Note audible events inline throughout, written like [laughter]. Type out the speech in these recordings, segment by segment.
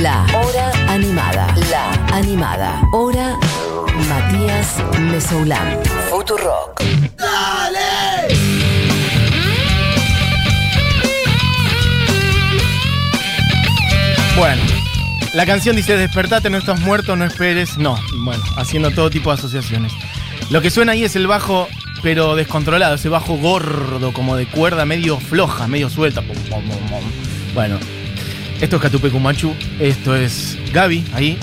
La Hora Animada. La Animada. Hora Matías Mesoulán. Futurock. Bueno, la canción dice despertate, no estás muerto, no esperes. No, bueno, haciendo todo tipo de asociaciones. Lo que suena ahí es el bajo, pero descontrolado, ese bajo gordo, como de cuerda medio floja, medio suelta. Bueno, esto es Catupe Kumachu, esto es Gaby, ahí.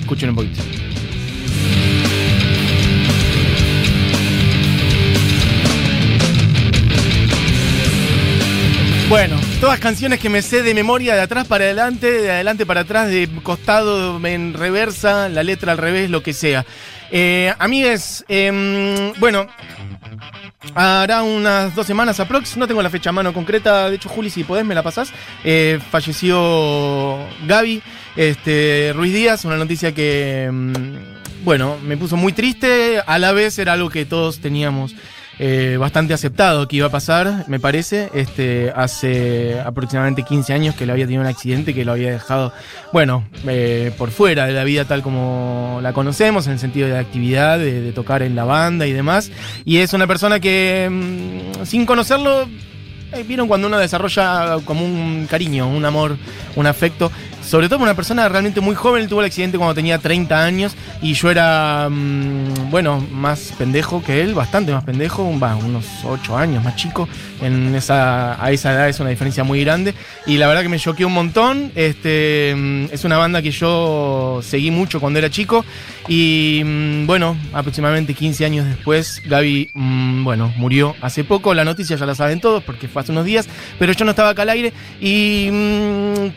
Escuchen un poquito. Bueno, todas canciones que me sé de memoria, de atrás para adelante, de adelante para atrás, de costado en reversa, la letra al revés, lo que sea. Eh, amigues, em, bueno, hará unas dos semanas aprox, no tengo la fecha a mano concreta, de hecho Juli, si podés me la pasás, eh, falleció Gaby este, Ruiz Díaz, una noticia que, em, bueno, me puso muy triste, a la vez era algo que todos teníamos eh, bastante aceptado que iba a pasar, me parece. Este, hace aproximadamente 15 años que le había tenido un accidente que lo había dejado, bueno, eh, por fuera de la vida tal como la conocemos, en el sentido de actividad, de, de tocar en la banda y demás. Y es una persona que, mm, sin conocerlo, eh, Vieron cuando uno desarrolla como un cariño, un amor, un afecto. Sobre todo una persona realmente muy joven. Tuvo el accidente cuando tenía 30 años y yo era, mm, bueno, más pendejo que él, bastante más pendejo, unos 8 años más chico. En esa, a esa edad es una diferencia muy grande. Y la verdad que me choqueó un montón. Este, mm, es una banda que yo seguí mucho cuando era chico. Y mm, bueno, aproximadamente 15 años después, Gaby, bueno, murió hace poco. La noticia ya la saben todos porque fue hace unos días, pero yo no estaba acá al aire. Y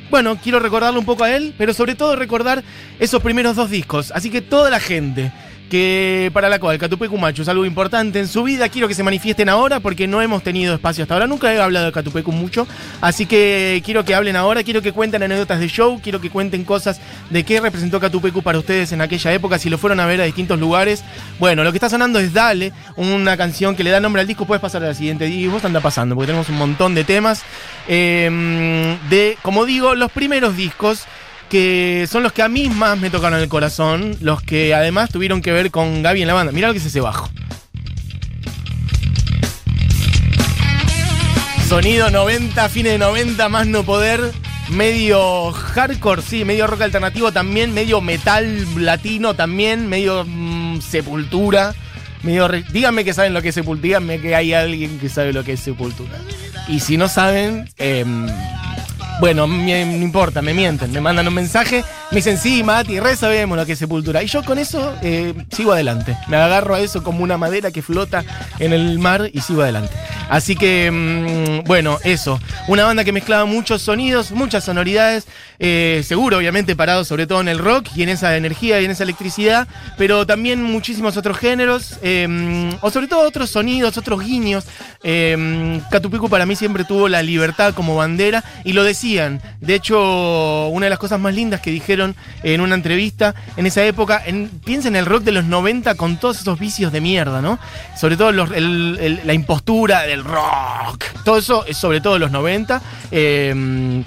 bueno, quiero un poco a él, pero sobre todo recordar esos primeros dos discos. Así que toda la gente que para la cual Catupe Cumacho es algo importante en su vida, quiero que se manifiesten ahora porque no hemos tenido espacio hasta ahora, nunca he hablado de Catupe mucho, así que quiero que hablen ahora, quiero que cuenten anécdotas de show, quiero que cuenten cosas de qué representó Catupecu para ustedes en aquella época, si lo fueron a ver a distintos lugares. Bueno, lo que está sonando es Dale, una canción que le da nombre al disco, puedes pasar a la siguiente, y vos anda pasando, porque tenemos un montón de temas, eh, de, como digo, los primeros discos que son los que a mí más me tocaron el corazón, los que además tuvieron que ver con Gaby en la banda. Mirá lo que es ese bajo. Sonido 90, fines de 90, más no poder. Medio hardcore, sí, medio rock alternativo también, medio metal latino también, medio mm, sepultura. Medio díganme que saben lo que es sepultura, díganme que hay alguien que sabe lo que es sepultura. Y si no saben, em, bueno, me- no importa, me mienten, me mandan un mensaje, me dicen, sí, Mati, re sabemos lo que es sepultura. Y yo con eso eh, sigo adelante. Me agarro a eso como una madera que flota en el mar y sigo adelante. Así que, mm, bueno, eso. Una banda que mezclaba muchos sonidos, muchas sonoridades, eh, seguro, obviamente, parado sobre todo en el rock y en esa energía y en esa electricidad, pero también muchísimos otros géneros, eh, o sobre todo otros sonidos, otros guiños. Catupicu para mí siempre tuvo la libertad como bandera y lo decían. De hecho, una de las cosas más lindas que dijeron en una entrevista en esa época, en, piensa en el rock de los 90 con todos esos vicios de mierda, ¿no? Sobre todo la impostura del rock. Todo eso es sobre todo los 90. eh,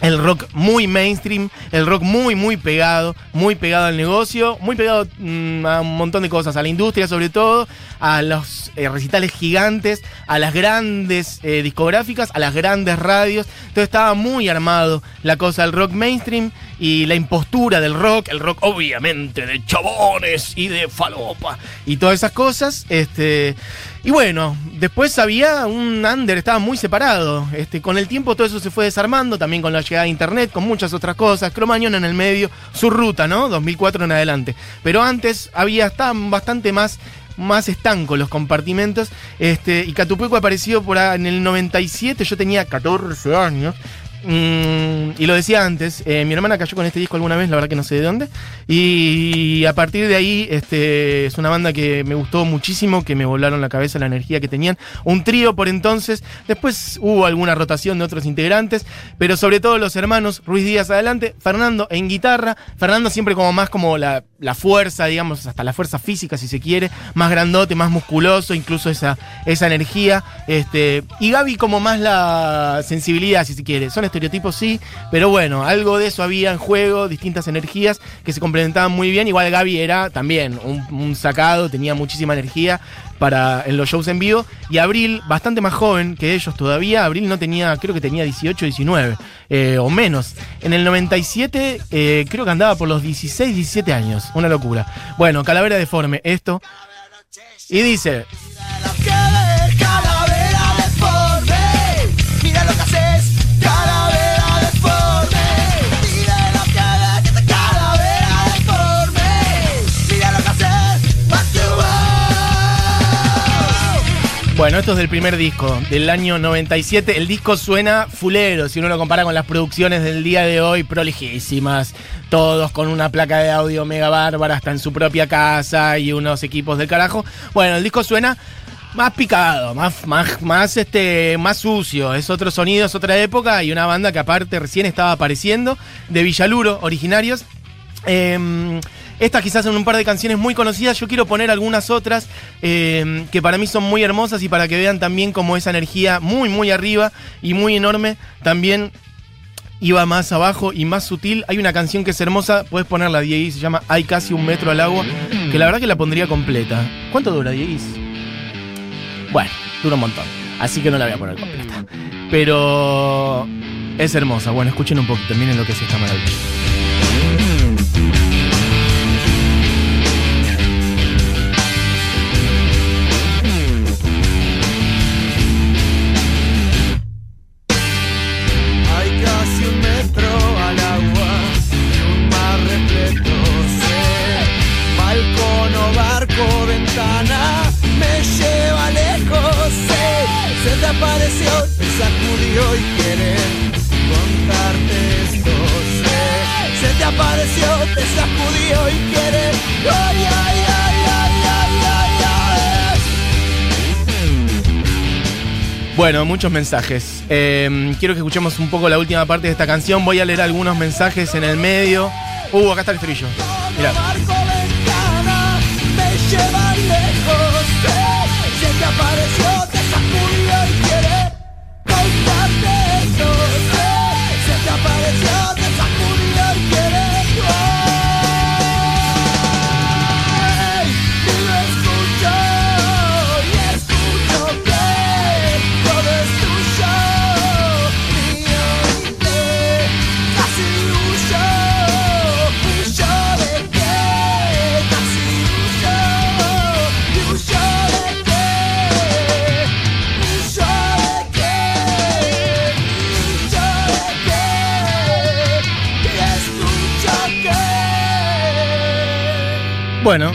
el rock muy mainstream, el rock muy, muy pegado, muy pegado al negocio, muy pegado mm, a un montón de cosas, a la industria sobre todo, a los eh, recitales gigantes, a las grandes eh, discográficas, a las grandes radios. Entonces estaba muy armado la cosa del rock mainstream y la impostura del rock, el rock obviamente de chabones y de falopa y todas esas cosas. Este, y bueno, después había un under, estaba muy separado. Este, con el tiempo todo eso se fue desarmando, también con la llegada de internet, con muchas otras cosas. Cromañón en el medio, su ruta, ¿no? 2004 en adelante. Pero antes había, estaban bastante más más estancos los compartimentos. Este, y Catupeco apareció por en el 97, yo tenía 14 años. Mm, y lo decía antes, eh, mi hermana cayó con este disco alguna vez, la verdad que no sé de dónde. Y a partir de ahí, este, es una banda que me gustó muchísimo, que me volaron la cabeza la energía que tenían. Un trío por entonces, después hubo alguna rotación de otros integrantes, pero sobre todo los hermanos Ruiz Díaz adelante, Fernando en guitarra, Fernando siempre como más como la, la fuerza, digamos, hasta la fuerza física si se quiere, más grandote, más musculoso, incluso esa, esa energía. Este, y Gaby como más la sensibilidad, si se quiere. Estereotipos sí, pero bueno, algo de eso había en juego, distintas energías que se complementaban muy bien. Igual Gaby era también un, sacado, tenía muchísima energía para en los shows en vivo. Y Abril, bastante más joven que ellos todavía, Abril no tenía, creo que tenía 18, 19 eh, o menos. En el 97 eh, creo que andaba por los 16, 17 años, una locura. Bueno, Calavera Deforme, esto. Y dice, Bueno, esto es del primer disco, del año 97. El disco suena fulero, si uno lo compara con las producciones del día de hoy, prolijísimas. Todos con una placa de audio mega bárbara, hasta en su propia casa y unos equipos del carajo. Bueno, el disco suena más picado, más, más, más, este, más sucio. Es otro sonido, es otra época y una banda que aparte recién estaba apareciendo, de Villaluro, originarios. Eh, estas quizás son un par de canciones muy conocidas. Yo quiero poner algunas otras eh, que para mí son muy hermosas y para que vean también como esa energía muy, muy arriba y muy enorme también iba más abajo y más sutil. Hay una canción que es hermosa, puedes ponerla, Dieguis, se llama Hay casi un metro al agua, que la verdad que la pondría completa. ¿Cuánto dura, Dieguis? Bueno, dura un montón, así que no la voy a poner completa. Pero es hermosa. Bueno, escuchen un poquito, miren lo que es esta maravilla. Bueno, muchos mensajes. Eh, quiero que escuchemos un poco la última parte de esta canción. Voy a leer algunos mensajes en el medio. Uh, acá está el frillo. Mirá. Bueno,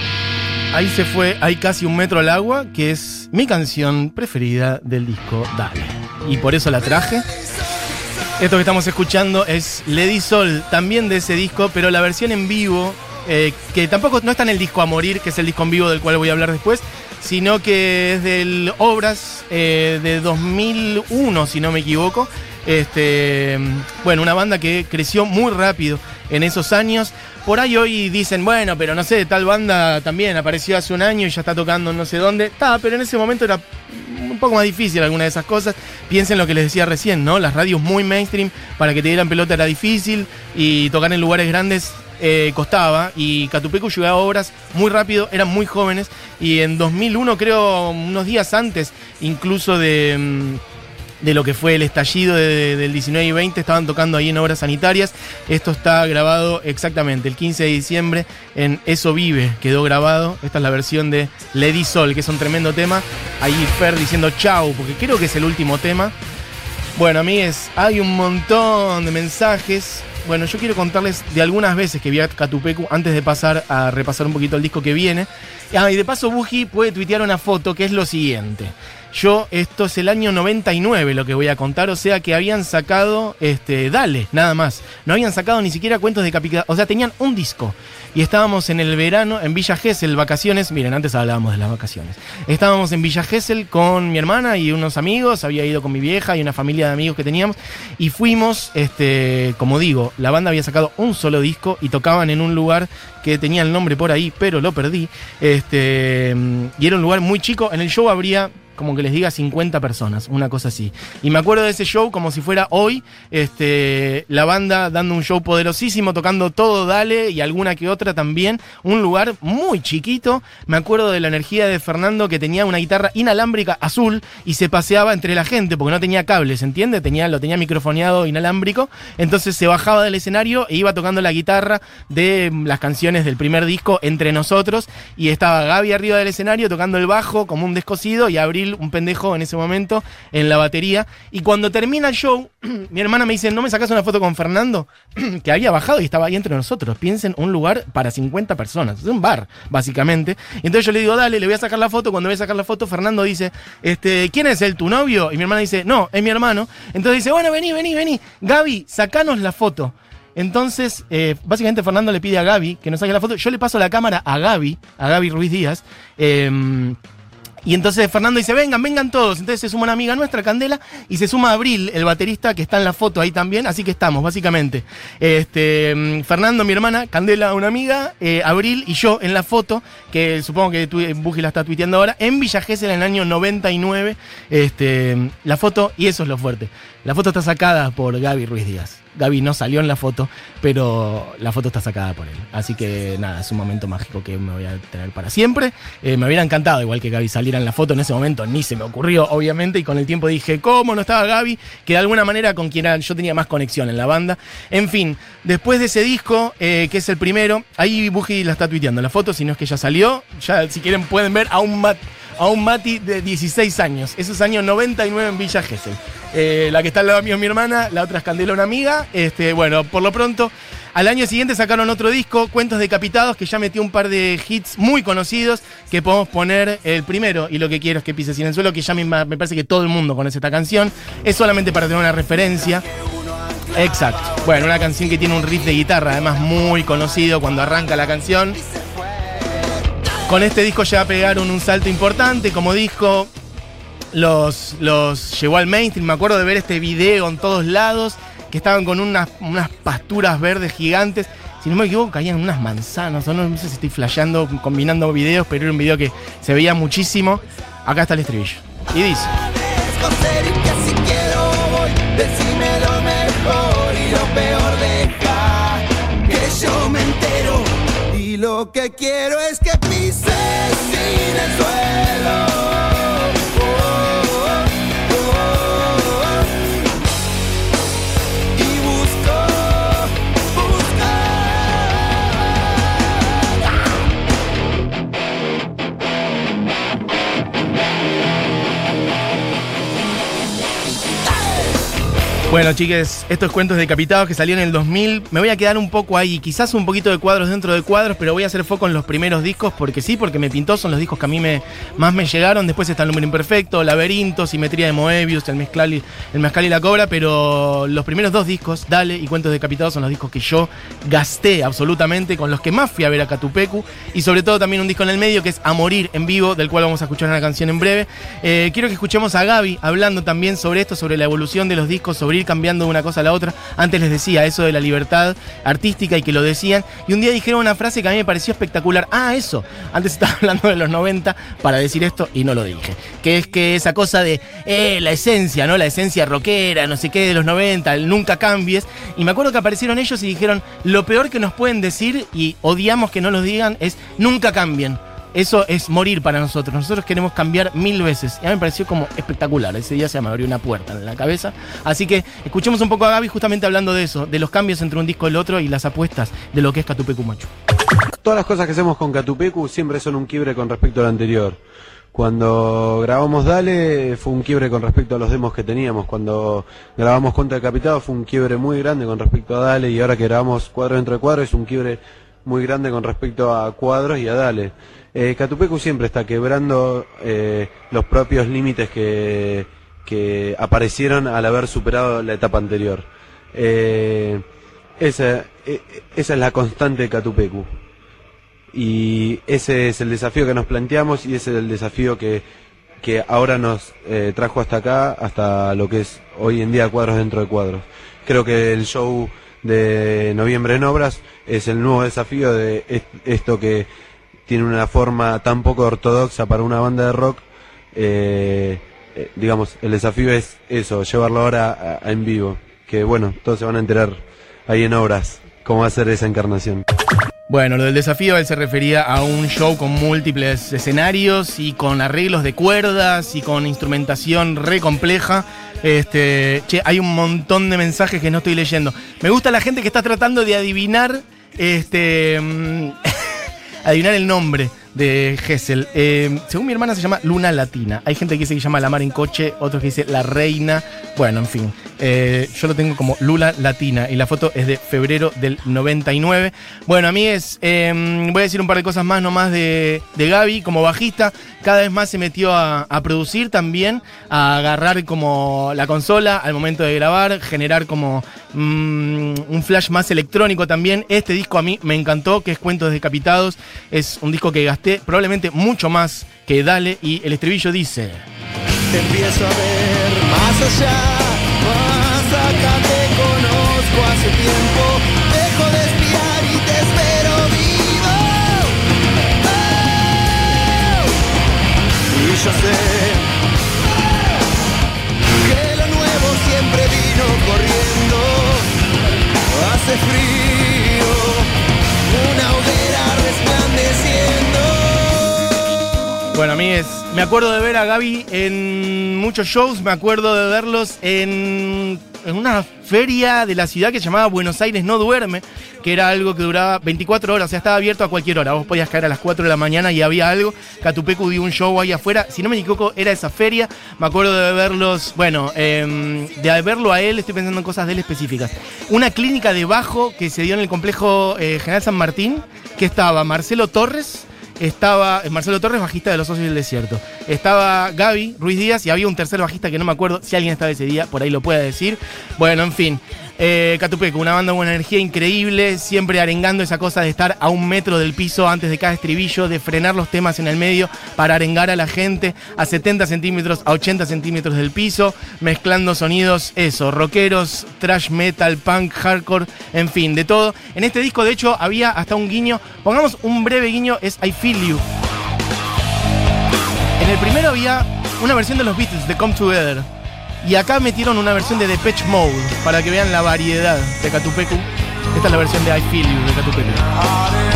ahí se fue Hay casi un metro al agua, que es mi canción preferida del disco Dale. Y por eso la traje. Esto que estamos escuchando es Lady Sol, también de ese disco, pero la versión en vivo, eh, que tampoco no está en el disco A Morir, que es el disco en vivo del cual voy a hablar después, sino que es del Obras eh, de 2001, si no me equivoco. Este, bueno, una banda que creció muy rápido en esos años. Por ahí hoy dicen, bueno, pero no sé, tal banda también apareció hace un año y ya está tocando no sé dónde. Está, pero en ese momento era un poco más difícil alguna de esas cosas. Piensen lo que les decía recién, ¿no? Las radios muy mainstream, para que te dieran pelota era difícil y tocar en lugares grandes eh, costaba. Y Catupecu llegaba a obras muy rápido, eran muy jóvenes. Y en 2001, creo, unos días antes, incluso de. mm, de lo que fue el estallido de- del 19 y 20, estaban tocando ahí en obras sanitarias. Esto está grabado exactamente el 15 de diciembre en Eso Vive, quedó grabado. Esta es la versión de Lady Sol, que es un tremendo tema. Ahí Fer diciendo chau, porque creo que es el último tema. Bueno, amigues, hay un montón de mensajes. Bueno, yo quiero contarles de algunas veces que vi a Catupecu antes de pasar a repasar un poquito el disco que viene. Ah, y de paso, Buji puede tuitear una foto que es lo siguiente. Yo, esto es el año 99 lo que voy a contar, o sea que habían sacado, este, Dale, nada más. No habían sacado ni siquiera cuentos de Capitán, o sea, tenían un disco. Y estábamos en el verano, en Villa Gesell, vacaciones. Miren, antes hablábamos de las vacaciones. Estábamos en Villa Gesell con mi hermana y unos amigos, había ido con mi vieja y una familia de amigos que teníamos. Y fuimos, este, como digo, la banda había sacado un solo disco y tocaban en un lugar que tenía el nombre por ahí, pero lo perdí. Este, y era un lugar muy chico. En el show habría como que les diga 50 personas, una cosa así. Y me acuerdo de ese show como si fuera hoy, este, la banda dando un show poderosísimo, tocando todo, dale, y alguna que otra también. Un lugar muy chiquito. Me acuerdo de la energía de Fernando que tenía una guitarra inalámbrica azul y se paseaba entre la gente porque no tenía cables, ¿entiende? Tenía, lo tenía microfoneado inalámbrico. Entonces se bajaba del escenario e iba tocando la guitarra de las canciones del primer disco entre nosotros. Y estaba Gaby arriba del escenario tocando el bajo como un descosido y Un pendejo en ese momento, en la batería. Y cuando termina el show, [clears throat] mi hermana me dice, ¿no me sacas una foto con Fernando? [clears throat] que había bajado y estaba ahí entre nosotros. Piensen, un lugar para 50 personas. Es un bar, básicamente. Y entonces yo le digo, dale, le voy a sacar la foto. Cuando voy a sacar la foto, Fernando dice, este, ¿quién es él, tu novio? Y mi hermana dice, no, es mi hermano. Entonces dice, bueno, vení, vení, vení. Gaby, sacanos la foto. Entonces, eh, básicamente Fernando le pide a Gaby que nos saque la foto. Yo le paso la cámara a Gaby, a Gaby Ruiz Díaz. Eh, y entonces Fernando dice, vengan, vengan todos. Entonces se suma una amiga nuestra, Candela, y se suma Abril, el baterista que está en la foto ahí también. Así que estamos, básicamente. Este, mm, Fernando, mi hermana, Candela, una amiga, eh, Abril y yo en la foto, que supongo que tu, Buji la está tuiteando ahora, en Villa Gesell en el año 99. Este, la foto, y eso es lo fuerte. La foto está sacada por Gaby Ruiz Díaz. Gaby no salió en la foto, pero la foto está sacada por él. Así que nada, es un momento mágico que me voy a tener para siempre. Eh, me hubiera encantado, igual que Gaby saliera en la foto en ese momento, ni se me ocurrió, obviamente, y con el tiempo dije, ¿cómo no estaba Gaby? Que de alguna manera con quien yo tenía más conexión en la banda. En fin, después de ese disco, eh, que es el primero, ahí Buji la está tuiteando la foto, si no es que ya salió. Ya, si quieren, pueden ver a un a un Mati de 16 años. Eso es año 99 en Villa Gesell. Eh, la que está al lado mío es mi hermana, la otra es Candela, una amiga. Este, bueno, por lo pronto, al año siguiente sacaron otro disco, Cuentos Decapitados, que ya metió un par de hits muy conocidos, que podemos poner el primero, y lo que quiero es que pises en el suelo, que ya me, me parece que todo el mundo conoce esta canción. Es solamente para tener una referencia. Exacto. Bueno, una canción que tiene un riff de guitarra, además muy conocido cuando arranca la canción. Con este disco ya pegaron un salto importante como disco. Los, los llevó al mainstream. Me acuerdo de ver este video en todos lados. Que estaban con unas, unas pasturas verdes gigantes. Si no me equivoco, caían unas manzanas. No, no sé si estoy flasheando, combinando videos, pero era un video que se veía muchísimo. Acá está el estribillo. Y dice. lo que quiero es que pises sin el suelo. Bueno, chiques, estos cuentos decapitados que salieron en el 2000, me voy a quedar un poco ahí, quizás un poquito de cuadros dentro de cuadros, pero voy a hacer foco en los primeros discos porque sí, porque me pintó, son los discos que a mí me, más me llegaron. Después está el número imperfecto, Laberinto, Simetría de Moebius, el Mezcal y, el Mezcal y la Cobra, pero los primeros dos discos, Dale y Cuentos decapitados, son los discos que yo gasté absolutamente, con los que más fui a ver a Catupecu, y sobre todo también un disco en el medio que es A Morir en Vivo, del cual vamos a escuchar una canción en breve. Eh, quiero que escuchemos a Gaby hablando también sobre esto, sobre la evolución de los discos, sobre cambiando de una cosa a la otra. Antes les decía eso de la libertad artística y que lo decían. Y un día dijeron una frase que a mí me pareció espectacular. Ah, eso. Antes estaba [laughs] hablando de los 90 para decir esto y no lo dije. Que es que esa cosa de eh, la esencia, ¿no? La esencia rockera, no sé qué, de los 90, el nunca cambies. Y me acuerdo que aparecieron ellos y dijeron, lo peor que nos pueden decir y odiamos que no lo digan es nunca cambien eso es morir para nosotros. Nosotros queremos cambiar mil veces. Y a mí me pareció como espectacular. Ese día se me abrió una puerta en la cabeza. Así que escuchemos un poco a Gaby justamente hablando de eso, de los cambios entre un disco y el otro y las apuestas de lo que es Catupecu Machu. Todas las cosas que hacemos con Catupecu siempre son un quiebre con respecto al anterior. Cuando grabamos Dale fue un quiebre con respecto a los demos que teníamos. Cuando grabamos Contra Decapitado fue un quiebre muy grande con respecto a Dale y ahora que grabamos Cuadro dentro de Cuadro es un quiebre muy grande con respecto a Cuadros y a Dale. Eh, Catupecu siempre está quebrando eh, los propios límites que, aparecieron al haber superado la etapa anterior. Eh, esa, e, esa es la constante de Catupecu. Y ese es el desafío que nos planteamos y ese es el desafío que, que ahora nos trajo hasta acá, hasta lo que es hoy en día cuadros dentro de cuadros. Creo que el show de noviembre en obras es el nuevo desafío de esto que tiene una forma tan poco ortodoxa para una banda de rock eh, eh, digamos, el desafío es eso, llevarlo ahora a- en vivo. Que bueno, todos se van a enterar ahí en obras cómo va a ser esa encarnación. Bueno, lo del desafío él se refería a un show con múltiples escenarios y con arreglos de cuerdas y con instrumentación re compleja. Este, che, hay un montón de mensajes que no estoy leyendo. Me gusta la gente que está tratando de adivinar este mm, [laughs] adivinar el nombre de Gessel. Eh, según mi hermana se llama Luna Latina. Hay gente que dice que se llama La Mar en Coche, otros que dice La Reina. Bueno, en fin. Eh, yo lo tengo como Lula Latina y la foto es de febrero del 99. Bueno, a mí es. eh, voy a decir un par de cosas más nomás de, de Gaby como bajista. Cada vez más se metió a, producir también, a agarrar como la consola al momento de grabar, generar como mm, un flash más electrónico también. Este disco a mí me encantó, que es Cuentos Decapitados. Es un disco que probablemente mucho más que Dale y el estribillo dice... Te empiezo a ver más allá, acuerdo de ver a Gaby en muchos shows, me acuerdo de verlos en, en una feria de la ciudad que se llamaba Buenos Aires No Duerme, que era algo que duraba 24 horas, o sea, estaba abierto a cualquier hora. Vos podías caer a las 4 de la mañana y había algo. Catupecu dio un show ahí afuera, si no me equivoco, era esa feria. Me acuerdo de verlos, bueno, em, de verlo a él, estoy pensando en cosas de él específicas. Una clínica de bajo que se dio en el complejo eh, General San Martín, que estaba Marcelo Torres estaba eh, Marcelo Torres, bajista de Los Socios del Desierto. Estaba Gaby Ruiz Díaz y había un tercer bajista que no me acuerdo si alguien estaba ese día, por ahí lo puede decir. Bueno, en fin. Eh, una banda con una energía increíble, siempre arengando esa cosa de estar a un metro del piso antes de cada estribillo, de frenar los temas en el medio para arengar a la gente a 70 centímetros, a 80 centímetros del piso, mezclando sonidos, eso, rockeros, trash metal, punk, hardcore, en fin, de todo. En este disco, de hecho, había hasta un guiño, pongamos un breve guiño, es I Feel You. En el primero había una versión de los Beatles, de Come Together. Y acá metieron una versión de Depeche Mode, para que vean la variedad de Catupecu. Esta es la versión de I Feel You de Catupecu.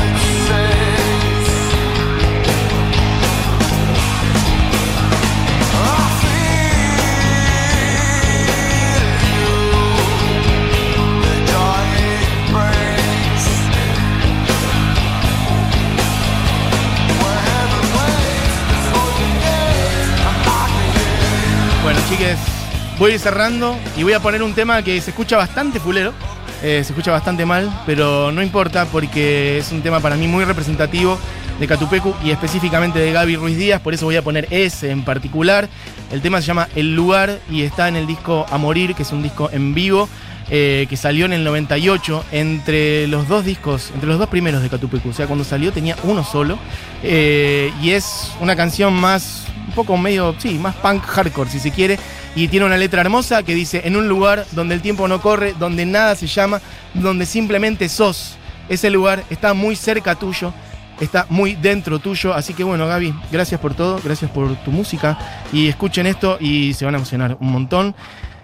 Voy a ir cerrando y voy a poner un tema que se escucha bastante fulero. eh, se escucha bastante mal, pero no importa porque es un tema para mí muy representativo de Catupecu y específicamente de Gaby Ruiz Díaz, por eso voy a poner ese en particular. El tema se llama El Lugar y está en el disco A Morir, que es un disco en vivo. eh, que salió en el 98 entre los dos discos, entre los dos primeros de Catupecu. O sea, cuando salió tenía uno solo. eh, y es una canción más, un poco medio, sí, más punk hardcore si se quiere. Y tiene una letra hermosa que dice, en un lugar donde el tiempo no corre, donde nada se llama, donde simplemente sos. Ese lugar está muy cerca tuyo, está muy dentro tuyo. Así que bueno, Gaby, gracias por todo, gracias por tu música. Y escuchen esto y se van a emocionar un montón.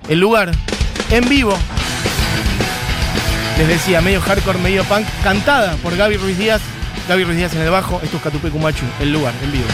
El lugar, en vivo. Les decía, medio hardcore, medio punk, cantada por Gaby Ruiz Díaz. Gaby Ruiz Díaz en el bajo, esto es Catupecu Machu, el lugar, en vivo.